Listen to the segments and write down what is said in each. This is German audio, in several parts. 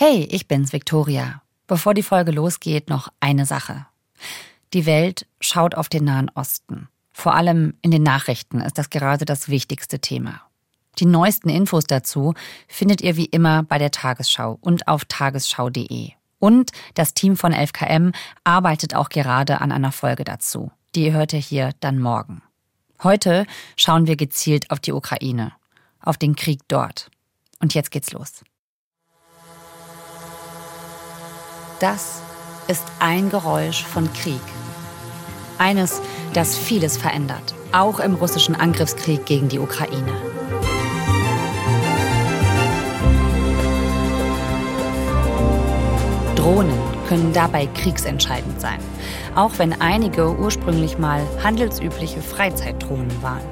Hey, ich bin's, Victoria. Bevor die Folge losgeht, noch eine Sache. Die Welt schaut auf den Nahen Osten. Vor allem in den Nachrichten ist das gerade das wichtigste Thema. Die neuesten Infos dazu findet ihr wie immer bei der Tagesschau und auf tagesschau.de. Und das Team von 11KM arbeitet auch gerade an einer Folge dazu. Die hört ihr hier dann morgen. Heute schauen wir gezielt auf die Ukraine, auf den Krieg dort. Und jetzt geht's los. Das ist ein Geräusch von Krieg. Eines, das vieles verändert, auch im russischen Angriffskrieg gegen die Ukraine. Drohnen können dabei kriegsentscheidend sein, auch wenn einige ursprünglich mal handelsübliche Freizeitdrohnen waren.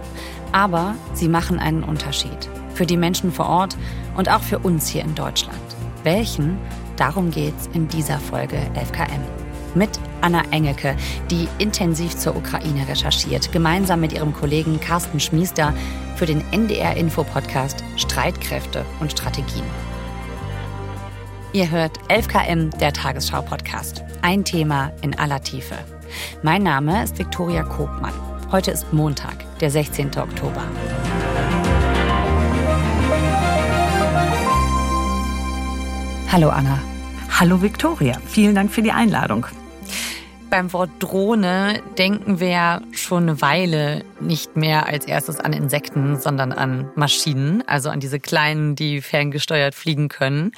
Aber sie machen einen Unterschied für die Menschen vor Ort und auch für uns hier in Deutschland. Welchen? Darum geht's in dieser Folge 11KM. Mit Anna Engelke, die intensiv zur Ukraine recherchiert, gemeinsam mit ihrem Kollegen Carsten Schmiester für den NDR-Info-Podcast Streitkräfte und Strategien. Ihr hört 11KM, der Tagesschau-Podcast. Ein Thema in aller Tiefe. Mein Name ist Viktoria Kobmann. Heute ist Montag, der 16. Oktober. Hallo Anna. Hallo Viktoria, vielen Dank für die Einladung. Beim Wort Drohne denken wir schon eine Weile nicht mehr als erstes an Insekten, sondern an Maschinen, also an diese kleinen, die ferngesteuert fliegen können.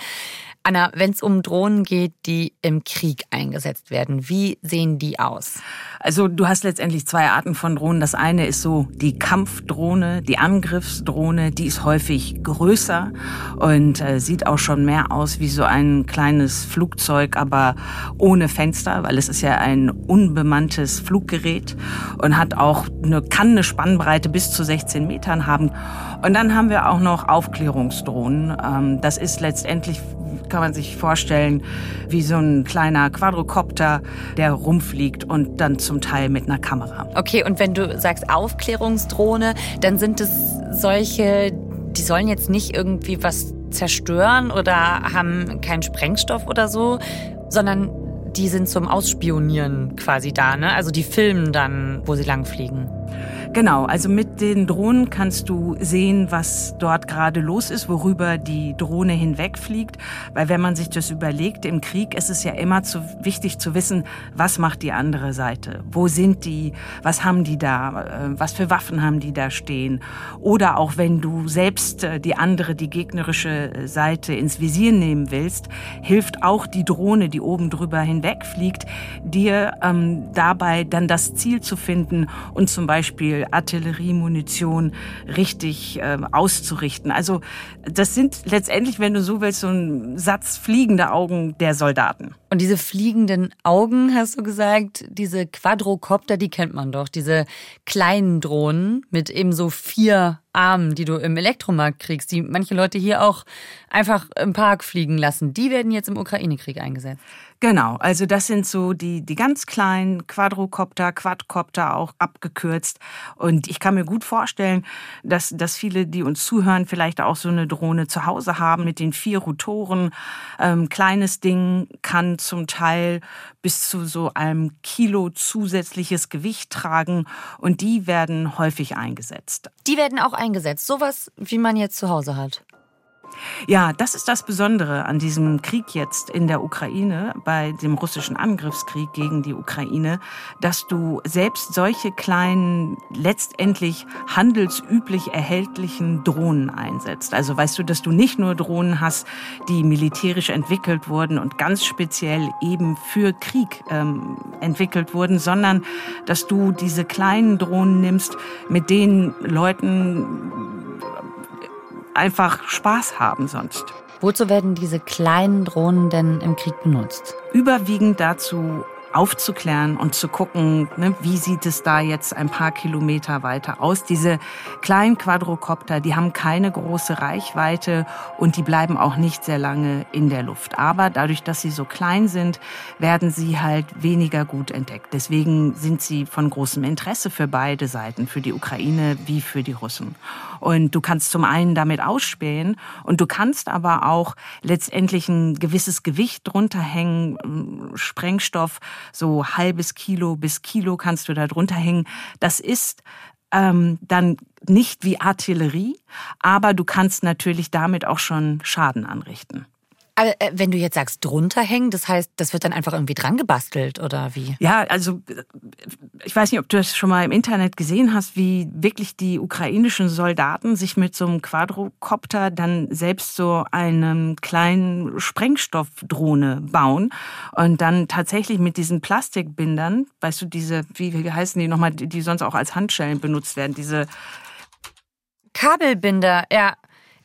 Anna, wenn es um Drohnen geht, die im Krieg eingesetzt werden, wie sehen die aus? Also du hast letztendlich zwei Arten von Drohnen. Das eine ist so die Kampfdrohne, die Angriffsdrohne, die ist häufig größer und äh, sieht auch schon mehr aus wie so ein kleines Flugzeug, aber ohne Fenster, weil es ist ja ein unbemanntes Fluggerät und hat auch eine, kann eine Spannbreite bis zu 16 Metern haben. Und dann haben wir auch noch Aufklärungsdrohnen. Ähm, das ist letztendlich kann man sich vorstellen, wie so ein kleiner Quadrocopter, der rumfliegt und dann zum Teil mit einer Kamera. Okay, und wenn du sagst Aufklärungsdrohne, dann sind es solche, die sollen jetzt nicht irgendwie was zerstören oder haben keinen Sprengstoff oder so, sondern die sind zum Ausspionieren quasi da, ne? Also die filmen dann, wo sie langfliegen. Genau, also mit den Drohnen kannst du sehen, was dort gerade los ist, worüber die Drohne hinwegfliegt. Weil wenn man sich das überlegt, im Krieg ist es ja immer zu, wichtig zu wissen, was macht die andere Seite? Wo sind die? Was haben die da? Äh, was für Waffen haben die da stehen? Oder auch wenn du selbst äh, die andere, die gegnerische Seite ins Visier nehmen willst, hilft auch die Drohne, die oben drüber hinwegfliegt, dir ähm, dabei dann das Ziel zu finden und zum Beispiel Beispiel Artilleriemunition richtig äh, auszurichten. Also das sind letztendlich, wenn du so willst, so ein Satz fliegende Augen der Soldaten. Und diese fliegenden Augen, hast du gesagt, diese Quadrocopter, die kennt man doch, diese kleinen Drohnen mit eben so vier Armen, die du im Elektromarkt kriegst, die manche Leute hier auch einfach im Park fliegen lassen, die werden jetzt im Ukraine-Krieg eingesetzt. Genau, also das sind so die, die ganz kleinen Quadrocopter, Quadcopter auch abgekürzt. Und ich kann mir gut vorstellen, dass, dass viele, die uns zuhören, vielleicht auch so eine Drohne zu Hause haben mit den vier Rotoren. Ähm, kleines Ding kann zum Teil bis zu so einem Kilo zusätzliches Gewicht tragen und die werden häufig eingesetzt. Die werden auch eingesetzt, sowas wie man jetzt zu Hause hat. Ja, das ist das Besondere an diesem Krieg jetzt in der Ukraine, bei dem russischen Angriffskrieg gegen die Ukraine, dass du selbst solche kleinen, letztendlich handelsüblich erhältlichen Drohnen einsetzt. Also weißt du, dass du nicht nur Drohnen hast, die militärisch entwickelt wurden und ganz speziell eben für Krieg ähm, entwickelt wurden, sondern dass du diese kleinen Drohnen nimmst, mit denen Leuten einfach Spaß haben sonst. Wozu werden diese kleinen Drohnen denn im Krieg benutzt? Überwiegend dazu, aufzuklären und zu gucken, ne, wie sieht es da jetzt ein paar Kilometer weiter aus. Diese kleinen Quadrocopter, die haben keine große Reichweite und die bleiben auch nicht sehr lange in der Luft. Aber dadurch, dass sie so klein sind, werden sie halt weniger gut entdeckt. Deswegen sind sie von großem Interesse für beide Seiten, für die Ukraine wie für die Russen. Und du kannst zum einen damit ausspähen und du kannst aber auch letztendlich ein gewisses Gewicht drunter hängen, Sprengstoff, so halbes Kilo bis Kilo kannst du da drunter hängen. Das ist ähm, dann nicht wie Artillerie, aber du kannst natürlich damit auch schon Schaden anrichten. Aber äh, wenn du jetzt sagst, drunter hängen, das heißt, das wird dann einfach irgendwie dran gebastelt oder wie? Ja, also ich weiß nicht, ob du das schon mal im Internet gesehen hast, wie wirklich die ukrainischen Soldaten sich mit so einem Quadrocopter dann selbst so einen kleinen Sprengstoffdrohne bauen und dann tatsächlich mit diesen Plastikbindern, weißt du, diese, wie, wie heißen die nochmal, die sonst auch als Handschellen benutzt werden, diese Kabelbinder, ja.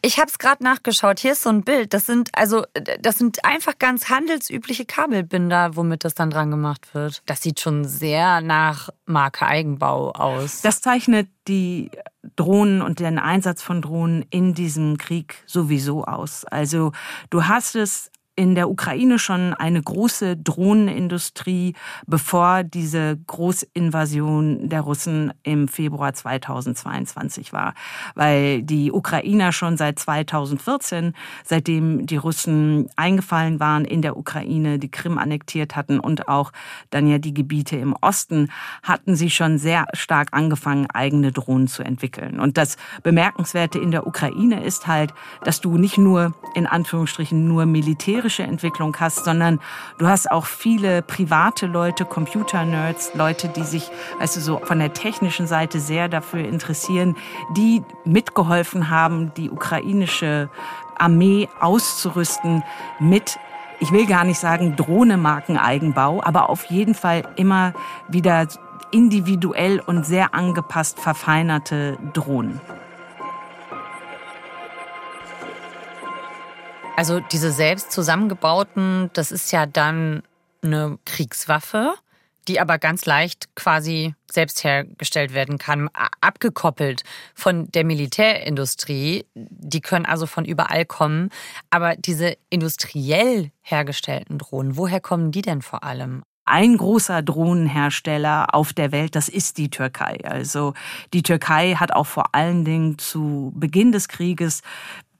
Ich habe es gerade nachgeschaut. Hier ist so ein Bild. Das sind also das sind einfach ganz handelsübliche Kabelbinder, womit das dann dran gemacht wird. Das sieht schon sehr nach Marke Eigenbau aus. Das zeichnet die Drohnen und den Einsatz von Drohnen in diesem Krieg sowieso aus. Also du hast es in der Ukraine schon eine große Drohnenindustrie, bevor diese Großinvasion der Russen im Februar 2022 war. Weil die Ukrainer schon seit 2014, seitdem die Russen eingefallen waren in der Ukraine, die Krim annektiert hatten und auch dann ja die Gebiete im Osten, hatten sie schon sehr stark angefangen, eigene Drohnen zu entwickeln. Und das Bemerkenswerte in der Ukraine ist halt, dass du nicht nur in Anführungsstrichen nur Militär militärische Entwicklung hast, sondern du hast auch viele private Leute, Computer-Nerds, Leute, die sich, weißt du, so von der technischen Seite sehr dafür interessieren, die mitgeholfen haben, die ukrainische Armee auszurüsten mit ich will gar nicht sagen Drohnemarkeneigenbau, aber auf jeden Fall immer wieder individuell und sehr angepasst verfeinerte Drohnen. Also diese selbst zusammengebauten, das ist ja dann eine Kriegswaffe, die aber ganz leicht quasi selbst hergestellt werden kann, abgekoppelt von der Militärindustrie. Die können also von überall kommen. Aber diese industriell hergestellten Drohnen, woher kommen die denn vor allem? Ein großer Drohnenhersteller auf der Welt, das ist die Türkei. Also die Türkei hat auch vor allen Dingen zu Beginn des Krieges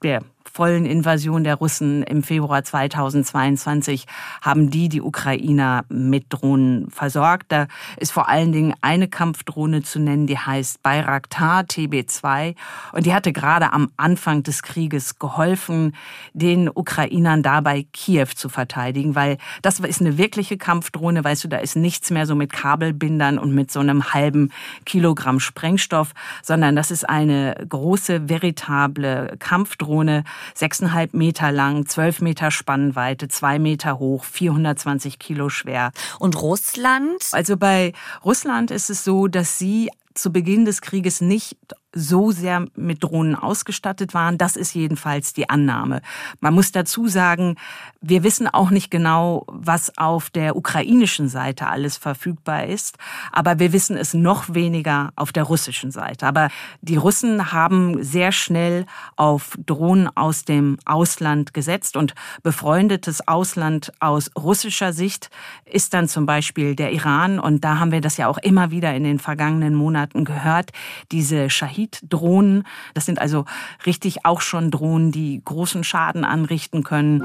der vollen Invasion der Russen im Februar 2022 haben die die Ukrainer mit Drohnen versorgt. Da ist vor allen Dingen eine Kampfdrohne zu nennen, die heißt Bayraktar TB2 und die hatte gerade am Anfang des Krieges geholfen, den Ukrainern dabei Kiew zu verteidigen, weil das ist eine wirkliche Kampfdrohne, weißt du, da ist nichts mehr so mit Kabelbindern und mit so einem halben Kilogramm Sprengstoff, sondern das ist eine große, veritable Kampfdrohne, sechseinhalb Meter lang, zwölf Meter Spannweite, zwei Meter hoch, 420 Kilo schwer. Und Russland? Also bei Russland ist es so, dass sie zu Beginn des Krieges nicht so sehr mit Drohnen ausgestattet waren. Das ist jedenfalls die Annahme. Man muss dazu sagen, wir wissen auch nicht genau, was auf der ukrainischen Seite alles verfügbar ist, aber wir wissen es noch weniger auf der russischen Seite. Aber die Russen haben sehr schnell auf Drohnen aus dem Ausland gesetzt und befreundetes Ausland aus russischer Sicht ist dann zum Beispiel der Iran und da haben wir das ja auch immer wieder in den vergangenen Monaten gehört, diese Shahid Hybrid-Drohnen. Das sind also richtig auch schon Drohnen, die großen Schaden anrichten können.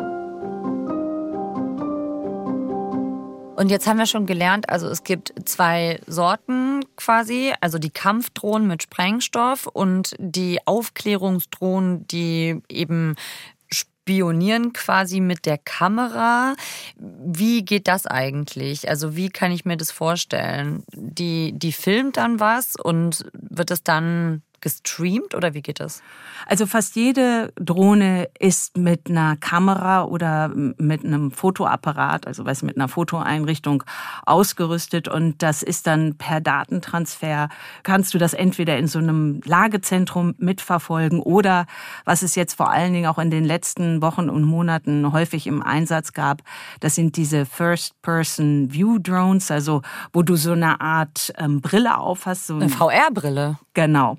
Und jetzt haben wir schon gelernt, also es gibt zwei Sorten quasi, also die Kampfdrohnen mit Sprengstoff und die Aufklärungsdrohnen, die eben spionieren quasi mit der Kamera. Wie geht das eigentlich? Also wie kann ich mir das vorstellen? Die, die filmt dann was und wird es dann gestreamt oder wie geht das? Also fast jede Drohne ist mit einer Kamera oder mit einem Fotoapparat, also was mit einer Fotoeinrichtung ausgerüstet und das ist dann per Datentransfer kannst du das entweder in so einem Lagezentrum mitverfolgen oder was es jetzt vor allen Dingen auch in den letzten Wochen und Monaten häufig im Einsatz gab, das sind diese First-Person-View-Drones, also wo du so eine Art ähm, Brille aufhast. So eine VR-Brille. Genau,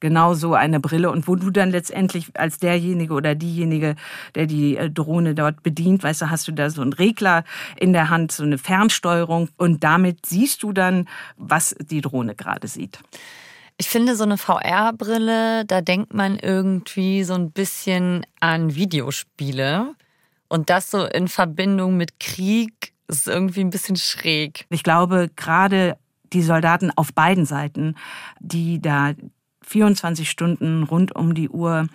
genau so eine Brille und wo du dann letztendlich als derjenige oder diejenige, der die äh, Drohne dort bedient, weißt du, hast du da so einen Regler in der Hand, so eine Fernsteuerung und damit siehst du dann, was die Drohne gerade sieht. Ich finde so eine VR-Brille, da denkt man irgendwie so ein bisschen an Videospiele und das so in Verbindung mit Krieg ist irgendwie ein bisschen schräg. Ich glaube, gerade die Soldaten auf beiden Seiten, die da 24 Stunden rund um die Uhr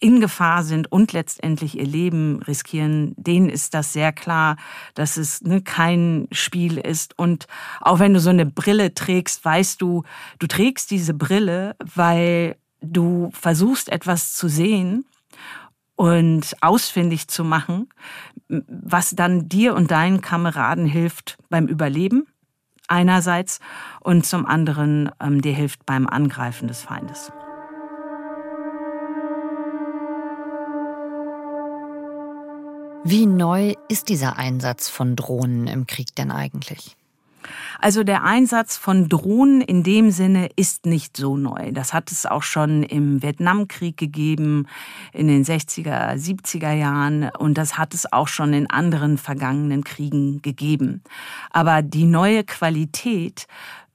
in Gefahr sind und letztendlich ihr Leben riskieren, denen ist das sehr klar, dass es ne, kein Spiel ist. Und auch wenn du so eine Brille trägst, weißt du, du trägst diese Brille, weil du versuchst etwas zu sehen und ausfindig zu machen, was dann dir und deinen Kameraden hilft beim Überleben einerseits und zum anderen ähm, dir hilft beim Angreifen des Feindes. Wie neu ist dieser Einsatz von Drohnen im Krieg denn eigentlich? Also der Einsatz von Drohnen in dem Sinne ist nicht so neu. Das hat es auch schon im Vietnamkrieg gegeben, in den 60er, 70er Jahren und das hat es auch schon in anderen vergangenen Kriegen gegeben. Aber die neue Qualität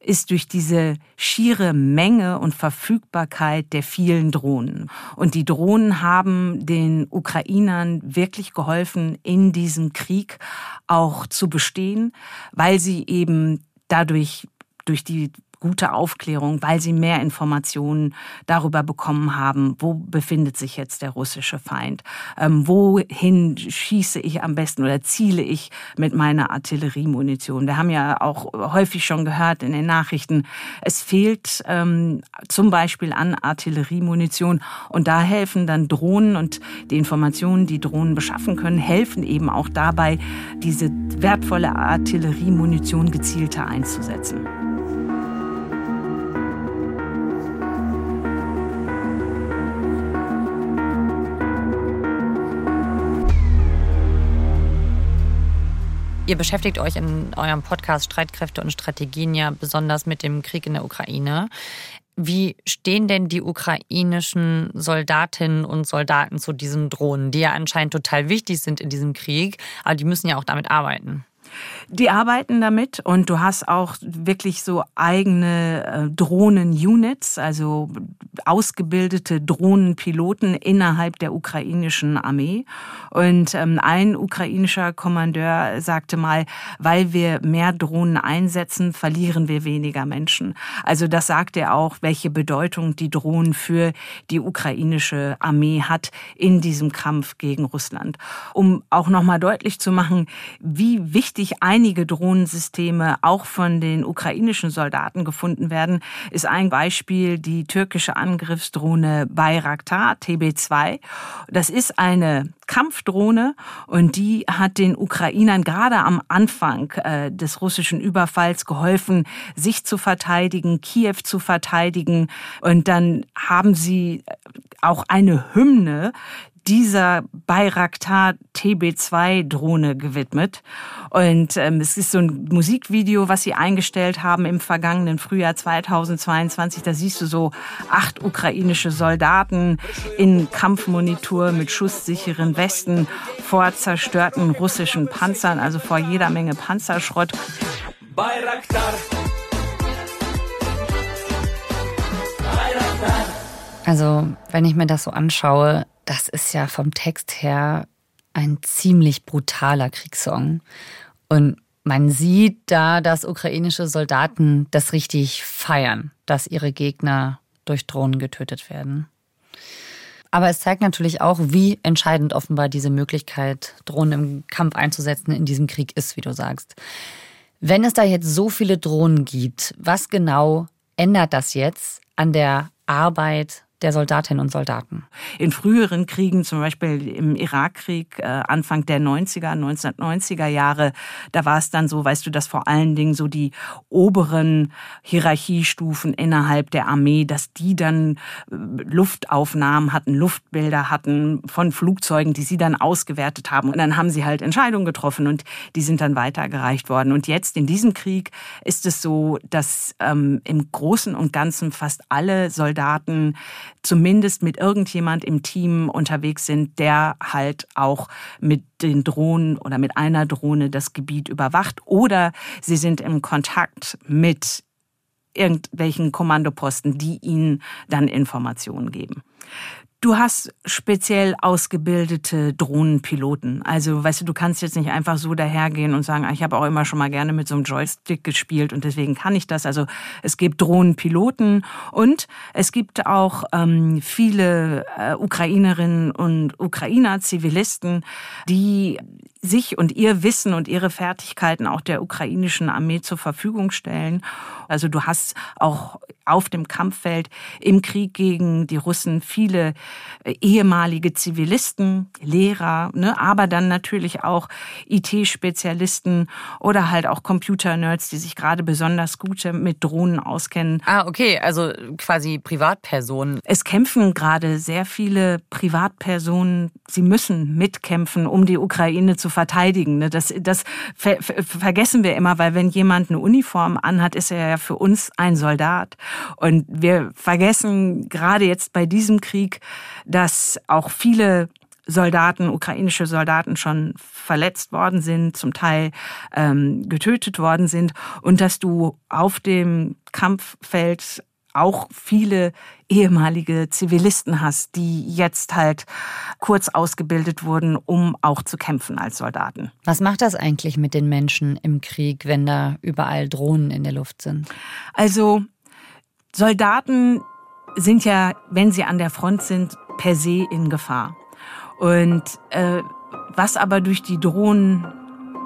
ist durch diese schiere Menge und Verfügbarkeit der vielen Drohnen. Und die Drohnen haben den Ukrainern wirklich geholfen, in diesem Krieg auch zu bestehen, weil sie eben dadurch durch die gute Aufklärung, weil sie mehr Informationen darüber bekommen haben, wo befindet sich jetzt der russische Feind, ähm, wohin schieße ich am besten oder ziele ich mit meiner Artilleriemunition. Wir haben ja auch häufig schon gehört in den Nachrichten, es fehlt ähm, zum Beispiel an Artilleriemunition und da helfen dann Drohnen und die Informationen, die Drohnen beschaffen können, helfen eben auch dabei, diese wertvolle Artilleriemunition gezielter einzusetzen. Ihr beschäftigt euch in eurem Podcast Streitkräfte und Strategien ja besonders mit dem Krieg in der Ukraine. Wie stehen denn die ukrainischen Soldatinnen und Soldaten zu diesen Drohnen, die ja anscheinend total wichtig sind in diesem Krieg, aber die müssen ja auch damit arbeiten? Die arbeiten damit und du hast auch wirklich so eigene äh, Drohnen-Units, also ausgebildete Drohnenpiloten innerhalb der ukrainischen Armee. Und ähm, ein ukrainischer Kommandeur sagte mal, weil wir mehr Drohnen einsetzen, verlieren wir weniger Menschen. Also das sagt er auch, welche Bedeutung die Drohnen für die ukrainische Armee hat in diesem Kampf gegen Russland. Um auch nochmal deutlich zu machen, wie wichtig wichtig einige Drohnensysteme auch von den ukrainischen Soldaten gefunden werden, ist ein Beispiel die türkische Angriffsdrohne Bayraktar TB2. Das ist eine Kampfdrohne und die hat den Ukrainern gerade am Anfang äh, des russischen Überfalls geholfen, sich zu verteidigen, Kiew zu verteidigen. Und dann haben sie auch eine Hymne, dieser Bayraktar TB2-Drohne gewidmet. Und ähm, es ist so ein Musikvideo, was sie eingestellt haben im vergangenen Frühjahr 2022. Da siehst du so acht ukrainische Soldaten in Kampfmonitor mit schusssicheren Westen vor zerstörten russischen Panzern, also vor jeder Menge Panzerschrott. Bayraktar. Also, wenn ich mir das so anschaue, das ist ja vom Text her ein ziemlich brutaler Kriegssong. Und man sieht da, dass ukrainische Soldaten das richtig feiern, dass ihre Gegner durch Drohnen getötet werden. Aber es zeigt natürlich auch, wie entscheidend offenbar diese Möglichkeit, Drohnen im Kampf einzusetzen, in diesem Krieg ist, wie du sagst. Wenn es da jetzt so viele Drohnen gibt, was genau ändert das jetzt an der Arbeit der Soldatinnen und Soldaten. In früheren Kriegen, zum Beispiel im Irakkrieg, äh, Anfang der 90er, 1990er Jahre, da war es dann so, weißt du, dass vor allen Dingen so die oberen Hierarchiestufen innerhalb der Armee, dass die dann äh, Luftaufnahmen hatten, Luftbilder hatten von Flugzeugen, die sie dann ausgewertet haben. Und dann haben sie halt Entscheidungen getroffen und die sind dann weitergereicht worden. Und jetzt in diesem Krieg ist es so, dass ähm, im Großen und Ganzen fast alle Soldaten zumindest mit irgendjemand im Team unterwegs sind, der halt auch mit den Drohnen oder mit einer Drohne das Gebiet überwacht oder sie sind im Kontakt mit irgendwelchen Kommandoposten, die ihnen dann Informationen geben. Du hast speziell ausgebildete Drohnenpiloten. Also, weißt du, du kannst jetzt nicht einfach so dahergehen und sagen, ah, ich habe auch immer schon mal gerne mit so einem Joystick gespielt und deswegen kann ich das. Also, es gibt Drohnenpiloten und es gibt auch ähm, viele äh, Ukrainerinnen und Ukrainer, Zivilisten, die sich und ihr Wissen und ihre Fertigkeiten auch der ukrainischen Armee zur Verfügung stellen. Also du hast auch auf dem Kampffeld im Krieg gegen die Russen viele äh, ehemalige Zivilisten, Lehrer, ne, aber dann natürlich auch IT-Spezialisten oder halt auch Computer-Nerds, die sich gerade besonders gut mit Drohnen auskennen. Ah, okay, also quasi Privatpersonen. Es kämpfen gerade sehr viele Privatpersonen. Sie müssen mitkämpfen, um die Ukraine zu verteidigen. Ne? Das, das ver vergessen wir immer, weil wenn jemand eine Uniform anhat, ist er ja für uns ein Soldat. Und wir vergessen gerade jetzt bei diesem Krieg, dass auch viele Soldaten, ukrainische Soldaten schon verletzt worden sind, zum Teil ähm, getötet worden sind und dass du auf dem Kampffeld auch viele ehemalige Zivilisten hast, die jetzt halt kurz ausgebildet wurden, um auch zu kämpfen als Soldaten. Was macht das eigentlich mit den Menschen im Krieg, wenn da überall Drohnen in der Luft sind? Also Soldaten sind ja, wenn sie an der Front sind, per se in Gefahr. Und äh, was aber durch die Drohnen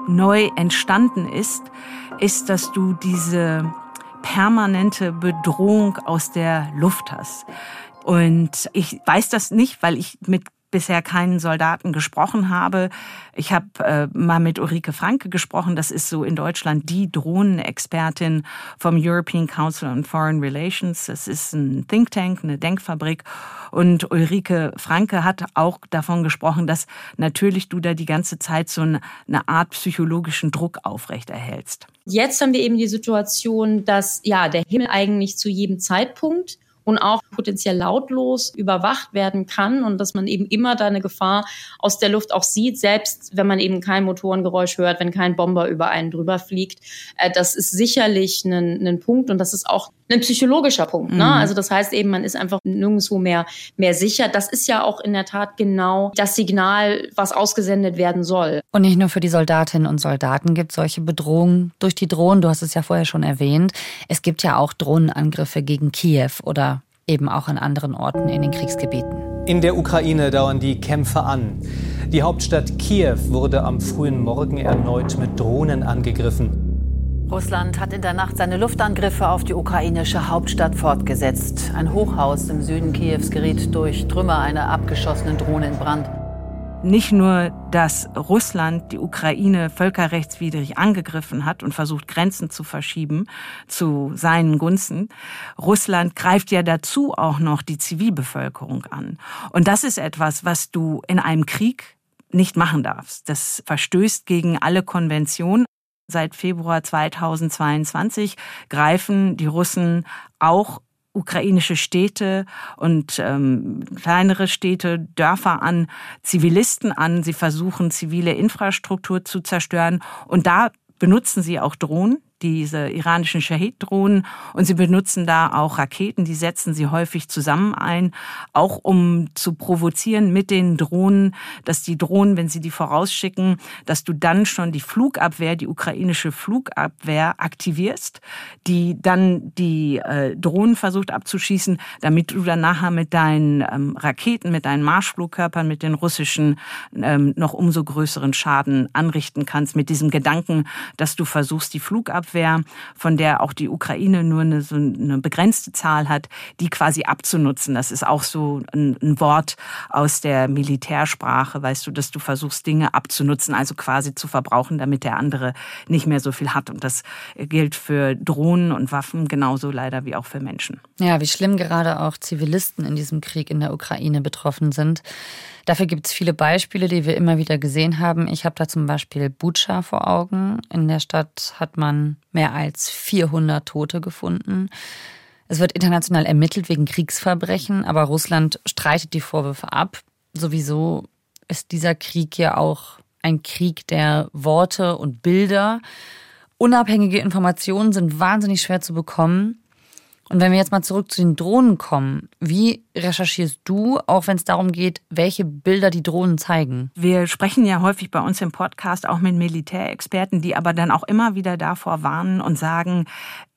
neu entstanden ist, ist, dass du diese permanente Bedrohung aus der Luft hast. Und ich weiß das nicht, weil ich mit bisher keinen Soldaten gesprochen habe. Ich habe äh, mal mit Ulrike Franke gesprochen. Das ist so in Deutschland die Drohnenexpertin vom European Council on Foreign Relations. Das ist ein Think Tank, eine Denkfabrik. Und Ulrike Franke hat auch davon gesprochen, dass natürlich du da die ganze Zeit so eine, eine Art psychologischen Druck aufrechterhältst. Jetzt haben wir eben die Situation, dass ja der Himmel eigentlich zu jedem Zeitpunkt und auch potenziell lautlos überwacht werden kann und dass man eben immer da eine Gefahr aus der Luft auch sieht, selbst wenn man eben kein Motorengeräusch hört, wenn kein Bomber über einen drüber fliegt. Äh, das ist sicherlich ein, ein Punkt und das ist auch ein psychologischer Punkt. Ne? Mhm. Also das heißt eben, man ist einfach nirgendwo mehr, mehr sicher. Das ist ja auch in der Tat genau das Signal, was ausgesendet werden soll. Und nicht nur für die Soldatinnen und Soldaten gibt es solche Bedrohungen durch die Drohnen. Du hast es ja vorher schon erwähnt. Es gibt ja auch Drohnenangriffe gegen Kiew oder eben auch an anderen Orten in den Kriegsgebieten. In der Ukraine dauern die Kämpfe an. Die Hauptstadt Kiew wurde am frühen Morgen erneut mit Drohnen angegriffen. Russland hat in der Nacht seine Luftangriffe auf die ukrainische Hauptstadt fortgesetzt. Ein Hochhaus im Süden Kiews geriet durch Trümmer einer abgeschossenen Drohne in Brand. Nicht nur, dass Russland die Ukraine völkerrechtswidrig angegriffen hat und versucht, Grenzen zu verschieben zu seinen Gunsten. Russland greift ja dazu auch noch die Zivilbevölkerung an. Und das ist etwas, was du in einem Krieg nicht machen darfst. Das verstößt gegen alle Konventionen. Seit Februar 2022 greifen die Russen auch ukrainische Städte und ähm, kleinere Städte, Dörfer an, Zivilisten an. Sie versuchen, zivile Infrastruktur zu zerstören. Und da benutzen sie auch Drohnen diese iranischen Shahid-Drohnen. Und sie benutzen da auch Raketen, die setzen sie häufig zusammen ein, auch um zu provozieren mit den Drohnen, dass die Drohnen, wenn sie die vorausschicken, dass du dann schon die Flugabwehr, die ukrainische Flugabwehr aktivierst, die dann die äh, Drohnen versucht abzuschießen, damit du dann nachher mit deinen ähm, Raketen, mit deinen Marschflugkörpern, mit den russischen ähm, noch umso größeren Schaden anrichten kannst, mit diesem Gedanken, dass du versuchst, die Flugabwehr Luftabwehr, von der auch die Ukraine nur eine, so eine begrenzte Zahl hat, die quasi abzunutzen. Das ist auch so ein, ein Wort aus der Militärsprache, weißt du, dass du versuchst, Dinge abzunutzen, also quasi zu verbrauchen, damit der andere nicht mehr so viel hat. Und das gilt für Drohnen und Waffen genauso leider wie auch für Menschen. Ja, wie schlimm gerade auch Zivilisten in diesem Krieg in der Ukraine betroffen sind. Dafür gibt es viele Beispiele, die wir immer wieder gesehen haben. Ich habe da zum Beispiel Butscha vor Augen. In der Stadt hat man mehr als 400 Tote gefunden. Es wird international ermittelt wegen Kriegsverbrechen, aber Russland streitet die Vorwürfe ab. Sowieso ist dieser Krieg ja auch ein Krieg der Worte und Bilder. Unabhängige Informationen sind wahnsinnig schwer zu bekommen. Und wenn wir jetzt mal zurück zu den Drohnen kommen, wie recherchierst du, auch wenn es darum geht, welche Bilder die Drohnen zeigen? Wir sprechen ja häufig bei uns im Podcast auch mit Militärexperten, die aber dann auch immer wieder davor warnen und sagen,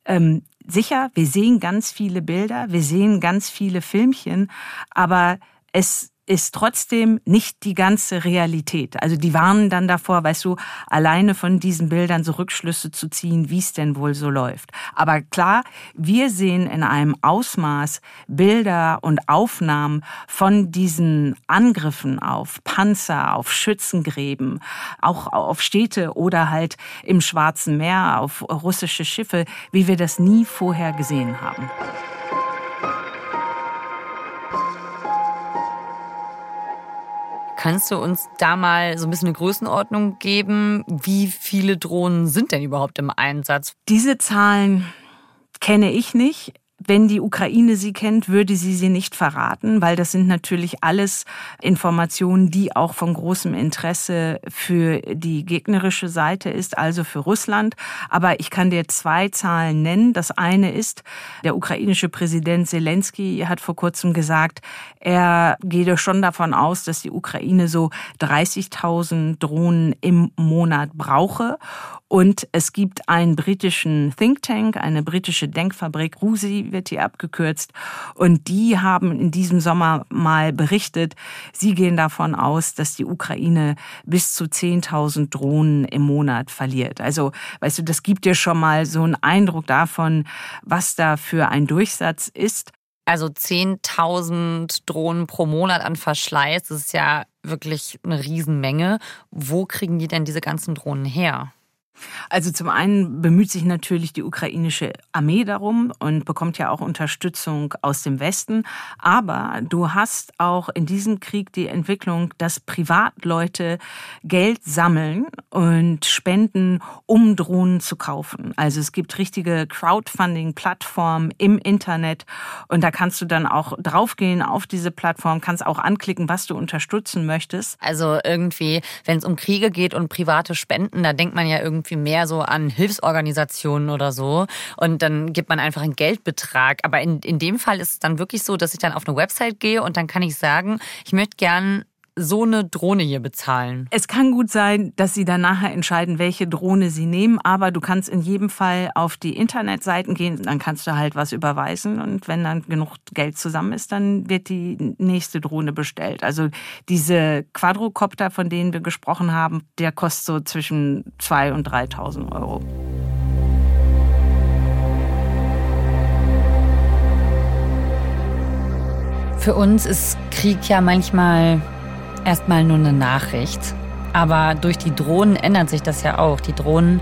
ähm, sicher, wir sehen ganz viele Bilder, wir sehen ganz viele Filmchen, aber es ist trotzdem nicht die ganze Realität. Also die warnen dann davor, weißt du, alleine von diesen Bildern so Rückschlüsse zu ziehen, wie es denn wohl so läuft. Aber klar, wir sehen in einem Ausmaß Bilder und Aufnahmen von diesen Angriffen auf Panzer, auf Schützengräben, auch auf Städte oder halt im Schwarzen Meer, auf russische Schiffe, wie wir das nie vorher gesehen haben. Kannst du uns da mal so ein bisschen eine Größenordnung geben? Wie viele Drohnen sind denn überhaupt im Einsatz? Diese Zahlen kenne ich nicht. Wenn die Ukraine sie kennt, würde sie sie nicht verraten, weil das sind natürlich alles Informationen, die auch von großem Interesse für die gegnerische Seite ist, also für Russland. Aber ich kann dir zwei Zahlen nennen. Das eine ist, der ukrainische Präsident Zelensky hat vor kurzem gesagt, er gehe schon davon aus, dass die Ukraine so 30.000 Drohnen im Monat brauche. Und es gibt einen britischen Think Tank, eine britische Denkfabrik, RUSI hier abgekürzt. Und die haben in diesem Sommer mal berichtet, sie gehen davon aus, dass die Ukraine bis zu 10.000 Drohnen im Monat verliert. Also, weißt du, das gibt dir schon mal so einen Eindruck davon, was da für ein Durchsatz ist. Also 10.000 Drohnen pro Monat an Verschleiß, das ist ja wirklich eine Riesenmenge. Wo kriegen die denn diese ganzen Drohnen her? Also zum einen bemüht sich natürlich die ukrainische Armee darum und bekommt ja auch Unterstützung aus dem Westen. Aber du hast auch in diesem Krieg die Entwicklung, dass Privatleute Geld sammeln und spenden, um Drohnen zu kaufen. Also es gibt richtige Crowdfunding-Plattformen im Internet und da kannst du dann auch draufgehen auf diese Plattform, kannst auch anklicken, was du unterstützen möchtest. Also irgendwie, wenn es um Kriege geht und private Spenden, da denkt man ja irgendwie irgendwie mehr so an Hilfsorganisationen oder so. Und dann gibt man einfach einen Geldbetrag. Aber in, in dem Fall ist es dann wirklich so, dass ich dann auf eine Website gehe und dann kann ich sagen, ich möchte gern so eine Drohne hier bezahlen? Es kann gut sein, dass Sie dann nachher entscheiden, welche Drohne Sie nehmen, aber du kannst in jedem Fall auf die Internetseiten gehen, dann kannst du halt was überweisen und wenn dann genug Geld zusammen ist, dann wird die nächste Drohne bestellt. Also diese Quadrocopter, von denen wir gesprochen haben, der kostet so zwischen 2.000 und 3.000 Euro. Für uns ist Krieg ja manchmal erstmal nur eine Nachricht. Aber durch die Drohnen ändert sich das ja auch. Die Drohnen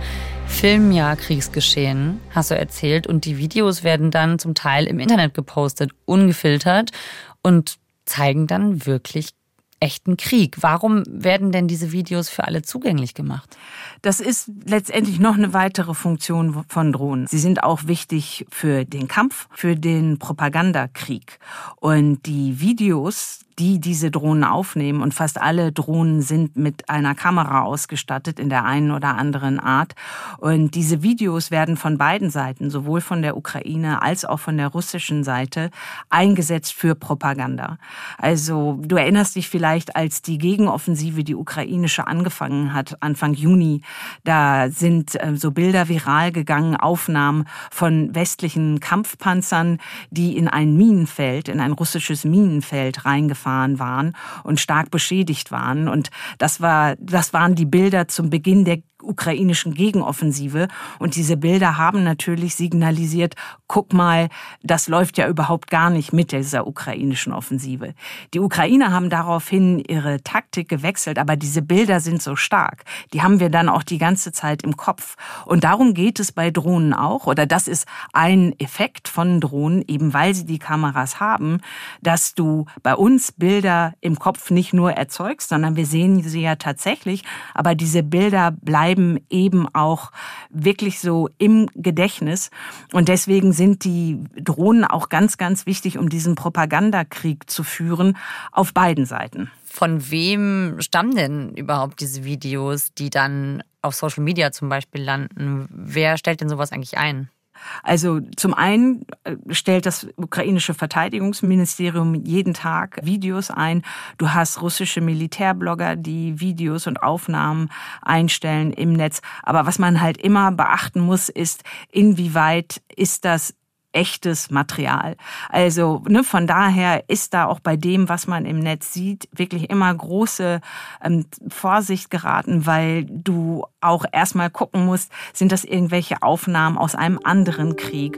filmen ja Kriegsgeschehen, hast du erzählt, und die Videos werden dann zum Teil im Internet gepostet, ungefiltert und zeigen dann wirklich echten Krieg. Warum werden denn diese Videos für alle zugänglich gemacht? Das ist letztendlich noch eine weitere Funktion von Drohnen. Sie sind auch wichtig für den Kampf, für den Propagandakrieg. Und die Videos, die diese Drohnen aufnehmen. Und fast alle Drohnen sind mit einer Kamera ausgestattet in der einen oder anderen Art. Und diese Videos werden von beiden Seiten, sowohl von der Ukraine als auch von der russischen Seite, eingesetzt für Propaganda. Also du erinnerst dich vielleicht, als die Gegenoffensive, die ukrainische, angefangen hat, Anfang Juni, da sind äh, so Bilder viral gegangen, Aufnahmen von westlichen Kampfpanzern, die in ein Minenfeld, in ein russisches Minenfeld reingefahren runtergefahren waren und stark beschädigt waren. Und das war, das waren die Bilder zum Beginn der ukrainischen Gegenoffensive. Und diese Bilder haben natürlich signalisiert, guck mal, das läuft ja überhaupt gar nicht mit dieser ukrainischen Offensive. Die Ukrainer haben daraufhin ihre Taktik gewechselt, aber diese Bilder sind so stark. Die haben wir dann auch die ganze Zeit im Kopf. Und darum geht es bei Drohnen auch, oder das ist ein Effekt von Drohnen, eben weil sie die Kameras haben, dass du bei uns Bilder im Kopf nicht nur erzeugst, sondern wir sehen sie ja tatsächlich, aber diese Bilder bleiben eben auch wirklich so im Gedächtnis. Und deswegen sind die Drohnen auch ganz, ganz wichtig, um diesen Propagandakrieg zu führen auf beiden Seiten. Von wem stammen denn überhaupt diese Videos, die dann auf Social Media zum Beispiel landen? Wer stellt denn sowas eigentlich ein? Also zum einen äh, stellt das ukrainische Verteidigungsministerium jeden Tag Videos ein. Du hast russische Militärblogger, die Videos und Aufnahmen einstellen im Netz. Aber was man halt immer beachten muss, ist, inwieweit ist das echtes Material. Also ne, von daher ist da auch bei dem, was man im Netz sieht, wirklich immer große ähm, Vorsicht geraten, weil du auch erstmal gucken musst, sind das irgendwelche Aufnahmen aus einem anderen Krieg.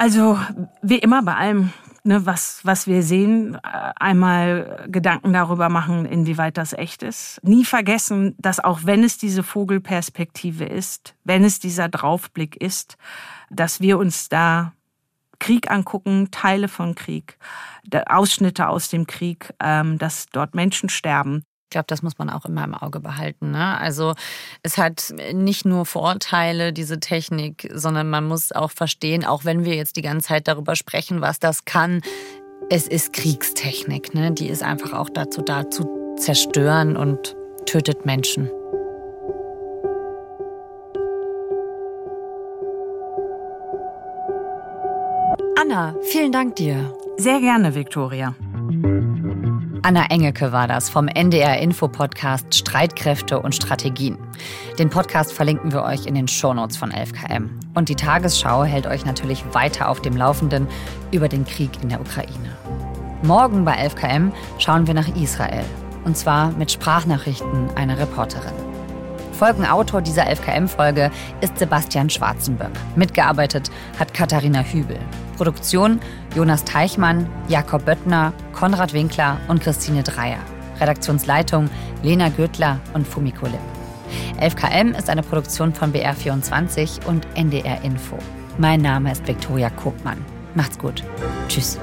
Also wie immer bei allem ne, was, was wir sehen, äh, einmal Gedanken darüber machen, inwieweit das echt ist. Nie vergessen, dass auch wenn es diese Vogelperspektive ist, wenn es dieser Draufblick ist, dass wir uns da Krieg angucken, Teile von Krieg, Ausschnitte aus dem Krieg, ähm, dass dort Menschen sterben. Ich glaube, das muss man auch immer im Auge behalten. Ne? Also es hat nicht nur Vorteile, diese Technik, sondern man muss auch verstehen, auch wenn wir jetzt die ganze Zeit darüber sprechen, was das kann, es ist Kriegstechnik. Ne? Die ist einfach auch dazu da, zu zerstören und tötet Menschen. Anna, vielen Dank dir. Sehr gerne, Viktoria. Anna Engelke war das vom NDR Info Podcast Streitkräfte und Strategien. Den Podcast verlinken wir euch in den Shownotes von 11KM. Und die Tagesschau hält euch natürlich weiter auf dem Laufenden über den Krieg in der Ukraine. Morgen bei 11KM schauen wir nach Israel. Und zwar mit Sprachnachrichten einer Reporterin. Folgenautor dieser 11KM-Folge ist Sebastian Schwarzenböck. Mitgearbeitet hat Katharina Hübel. Produktion Jonas Teichmann, Jakob Böttner, Konrad Winkler und Christine Dreier. Redaktionsleitung Lena Göttler und Fumiko Lipp. 11KM ist eine Produktion von BR24 und NDR Info. Mein Name ist Viktoria Kopmann. Macht's gut. Tschüss.